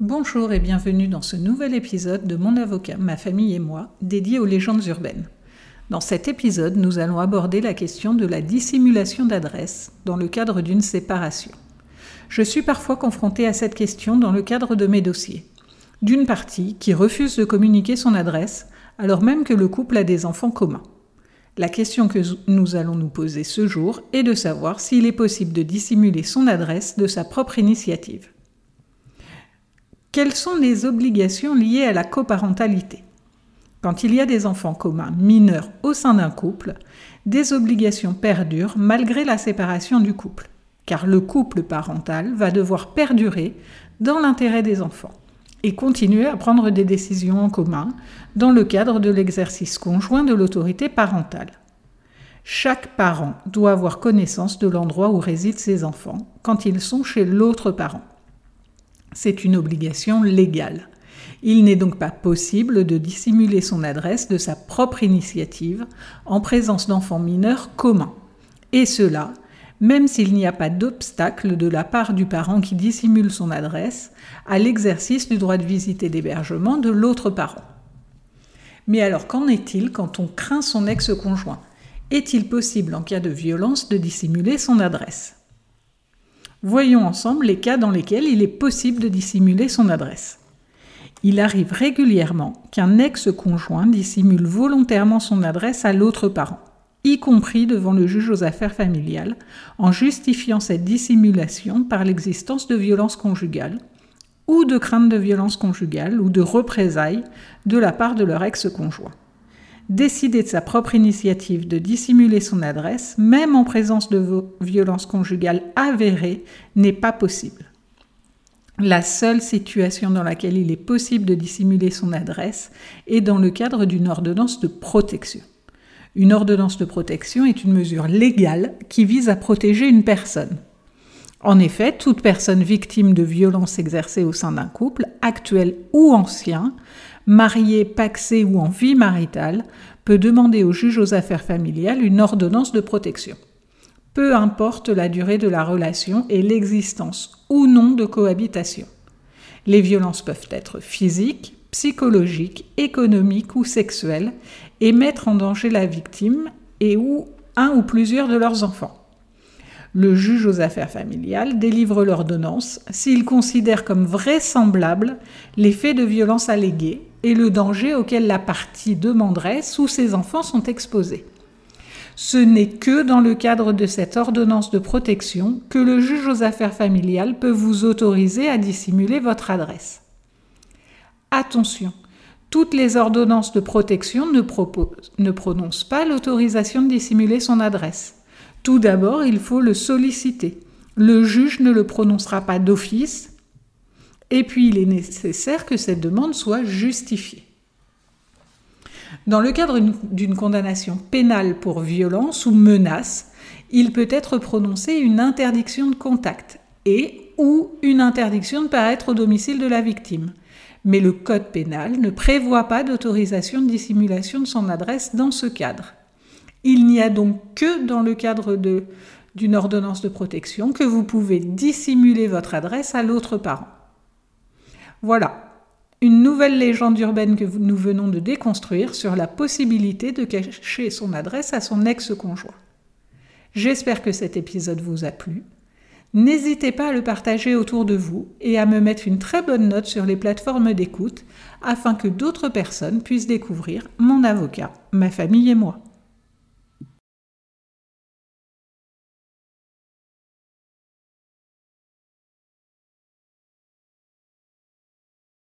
Bonjour et bienvenue dans ce nouvel épisode de Mon avocat, ma famille et moi, dédié aux légendes urbaines. Dans cet épisode, nous allons aborder la question de la dissimulation d'adresse dans le cadre d'une séparation. Je suis parfois confrontée à cette question dans le cadre de mes dossiers. D'une partie qui refuse de communiquer son adresse alors même que le couple a des enfants communs. La question que nous allons nous poser ce jour est de savoir s'il est possible de dissimuler son adresse de sa propre initiative. Quelles sont les obligations liées à la coparentalité? Quand il y a des enfants communs mineurs au sein d'un couple, des obligations perdurent malgré la séparation du couple, car le couple parental va devoir perdurer dans l'intérêt des enfants et continuer à prendre des décisions en commun dans le cadre de l'exercice conjoint de l'autorité parentale. Chaque parent doit avoir connaissance de l'endroit où résident ses enfants quand ils sont chez l'autre parent. C'est une obligation légale. Il n'est donc pas possible de dissimuler son adresse de sa propre initiative en présence d'enfants mineurs communs. Et cela, même s'il n'y a pas d'obstacle de la part du parent qui dissimule son adresse à l'exercice du droit de visite et d'hébergement de l'autre parent. Mais alors qu'en est-il quand on craint son ex-conjoint? Est-il possible en cas de violence de dissimuler son adresse? Voyons ensemble les cas dans lesquels il est possible de dissimuler son adresse. Il arrive régulièrement qu'un ex-conjoint dissimule volontairement son adresse à l'autre parent, y compris devant le juge aux affaires familiales, en justifiant cette dissimulation par l'existence de violences conjugales ou de crainte de violences conjugales ou de représailles de la part de leur ex-conjoint décider de sa propre initiative de dissimuler son adresse, même en présence de violences conjugales avérées, n'est pas possible. La seule situation dans laquelle il est possible de dissimuler son adresse est dans le cadre d'une ordonnance de protection. Une ordonnance de protection est une mesure légale qui vise à protéger une personne. En effet, toute personne victime de violences exercées au sein d'un couple, actuel ou ancien, marié, paxé ou en vie maritale, peut demander au juge aux affaires familiales une ordonnance de protection. Peu importe la durée de la relation et l'existence ou non de cohabitation. Les violences peuvent être physiques, psychologiques, économiques ou sexuelles et mettre en danger la victime et ou un ou plusieurs de leurs enfants. Le juge aux affaires familiales délivre l'ordonnance s'il considère comme vraisemblable les faits de violence allégués et le danger auquel la partie demanderesse ou ses enfants sont exposés. Ce n'est que dans le cadre de cette ordonnance de protection que le juge aux affaires familiales peut vous autoriser à dissimuler votre adresse. Attention, toutes les ordonnances de protection ne, ne prononcent pas l'autorisation de dissimuler son adresse. Tout d'abord, il faut le solliciter. Le juge ne le prononcera pas d'office, et puis, il est nécessaire que cette demande soit justifiée. Dans le cadre d'une condamnation pénale pour violence ou menace, il peut être prononcé une interdiction de contact et ou une interdiction de paraître au domicile de la victime. Mais le Code pénal ne prévoit pas d'autorisation de dissimulation de son adresse dans ce cadre. Il n'y a donc que dans le cadre d'une ordonnance de protection que vous pouvez dissimuler votre adresse à l'autre parent. Voilà, une nouvelle légende urbaine que nous venons de déconstruire sur la possibilité de cacher son adresse à son ex-conjoint. J'espère que cet épisode vous a plu. N'hésitez pas à le partager autour de vous et à me mettre une très bonne note sur les plateformes d'écoute afin que d'autres personnes puissent découvrir mon avocat, ma famille et moi.